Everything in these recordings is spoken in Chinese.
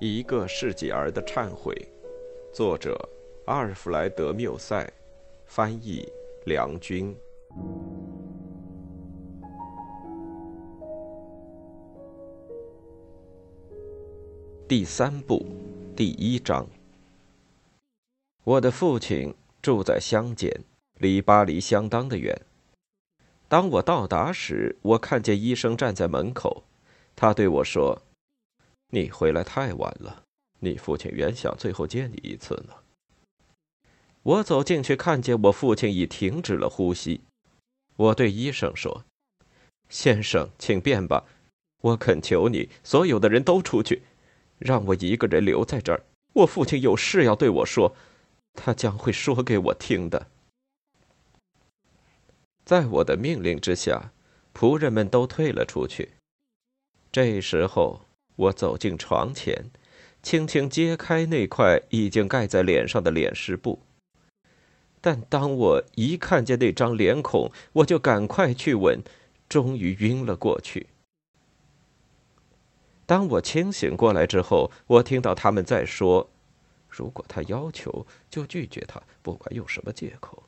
一个世纪儿的忏悔，作者阿尔弗莱德·缪塞，翻译梁军。第三部，第一章。我的父亲住在乡间，离巴黎相当的远。当我到达时，我看见医生站在门口，他对我说。你回来太晚了，你父亲原想最后见你一次呢。我走进去，看见我父亲已停止了呼吸。我对医生说：“先生，请便吧，我恳求你，所有的人都出去，让我一个人留在这儿。我父亲有事要对我说，他将会说给我听的。”在我的命令之下，仆人们都退了出去。这时候。我走进床前，轻轻揭开那块已经盖在脸上的脸湿布。但当我一看见那张脸孔，我就赶快去吻，终于晕了过去。当我清醒过来之后，我听到他们在说：“如果他要求，就拒绝他，不管用什么借口。”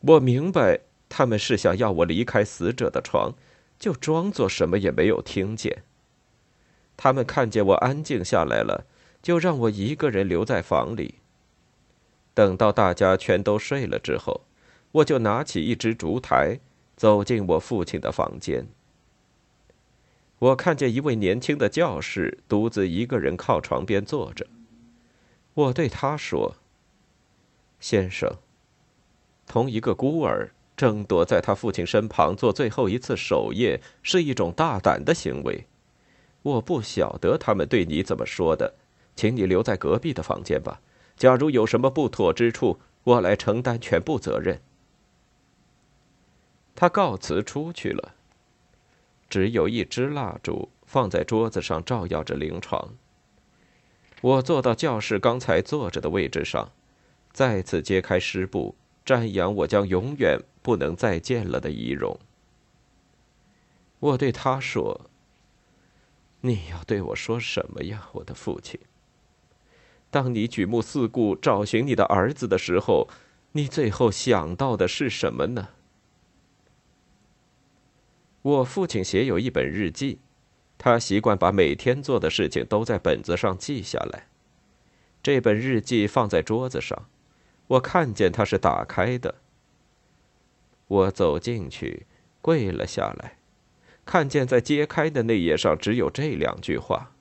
我明白，他们是想要我离开死者的床，就装作什么也没有听见。他们看见我安静下来了，就让我一个人留在房里。等到大家全都睡了之后，我就拿起一只烛台，走进我父亲的房间。我看见一位年轻的教士独自一个人靠床边坐着。我对他说：“先生，同一个孤儿争夺在他父亲身旁做最后一次守夜，是一种大胆的行为。”我不晓得他们对你怎么说的，请你留在隔壁的房间吧。假如有什么不妥之处，我来承担全部责任。他告辞出去了。只有一支蜡烛放在桌子上，照耀着灵床。我坐到教室刚才坐着的位置上，再次揭开湿布，瞻仰我将永远不能再见了的仪容。我对他说。你要对我说什么呀，我的父亲？当你举目四顾找寻你的儿子的时候，你最后想到的是什么呢？我父亲写有一本日记，他习惯把每天做的事情都在本子上记下来。这本日记放在桌子上，我看见它是打开的。我走进去，跪了下来。看见在揭开的那页上只有这两句话：“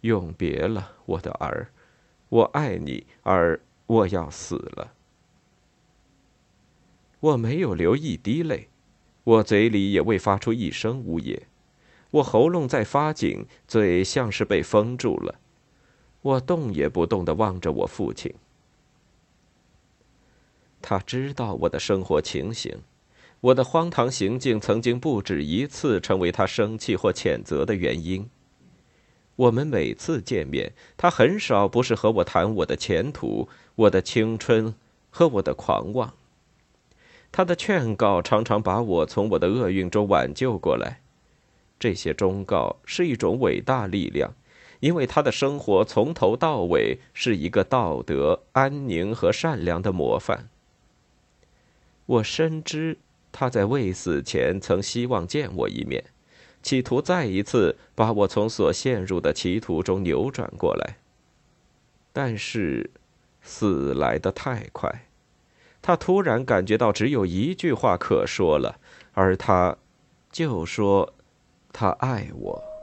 永别了，我的儿，我爱你，而我要死了。”我没有流一滴泪，我嘴里也未发出一声呜咽，我喉咙在发紧，嘴像是被封住了。我动也不动的望着我父亲，他知道我的生活情形。我的荒唐行径曾经不止一次成为他生气或谴责的原因。我们每次见面，他很少不是和我谈我的前途、我的青春和我的狂妄。他的劝告常常把我从我的厄运中挽救过来。这些忠告是一种伟大力量，因为他的生活从头到尾是一个道德、安宁和善良的模范。我深知。他在未死前曾希望见我一面，企图再一次把我从所陷入的歧途中扭转过来。但是，死来得太快，他突然感觉到只有一句话可说了，而他，就说，他爱我。